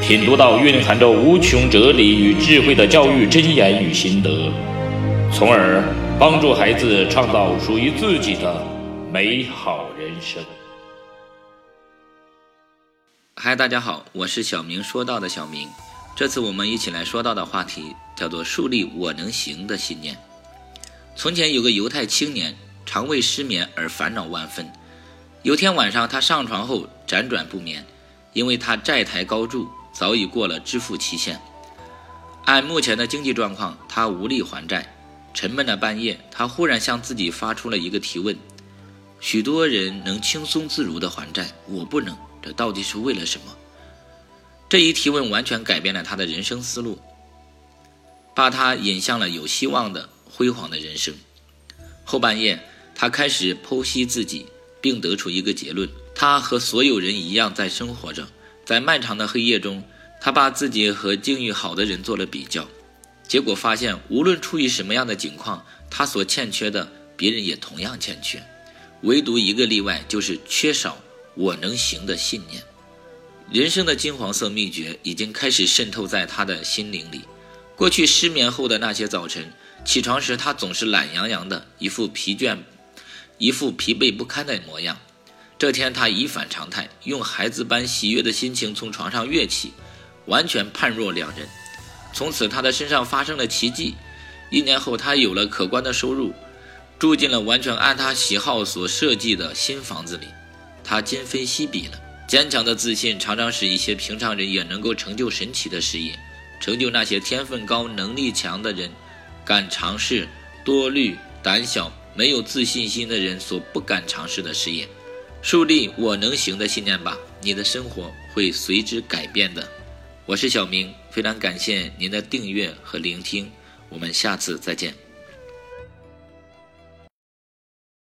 品读到蕴含着无穷哲理与智慧的教育箴言与心得，从而帮助孩子创造属于自己的美好人生。嗨，大家好，我是小明说到的小明。这次我们一起来说到的话题叫做“树立我能行”的信念。从前有个犹太青年，常为失眠而烦恼万分。有天晚上，他上床后辗转不眠，因为他债台高筑，早已过了支付期限。按目前的经济状况，他无力还债。沉闷的半夜，他忽然向自己发出了一个提问：许多人能轻松自如地还债，我不能，这到底是为了什么？这一提问完全改变了他的人生思路，把他引向了有希望的辉煌的人生。后半夜，他开始剖析自己，并得出一个结论：他和所有人一样在生活着。在漫长的黑夜中，他把自己和境遇好的人做了比较，结果发现，无论处于什么样的境况，他所欠缺的，别人也同样欠缺，唯独一个例外，就是缺少“我能行”的信念。人生的金黄色秘诀已经开始渗透在他的心灵里。过去失眠后的那些早晨，起床时他总是懒洋洋的，一副疲倦、一副疲惫不堪的模样。这天他一反常态，用孩子般喜悦的心情从床上跃起，完全判若两人。从此他的身上发生了奇迹。一年后，他有了可观的收入，住进了完全按他喜好所设计的新房子里。他今非昔比了。坚强的自信常常使一些平常人也能够成就神奇的事业，成就那些天分高、能力强的人敢尝试、多虑、胆小、没有自信心的人所不敢尝试的事业。树立“我能行”的信念吧，你的生活会随之改变的。我是小明，非常感谢您的订阅和聆听，我们下次再见。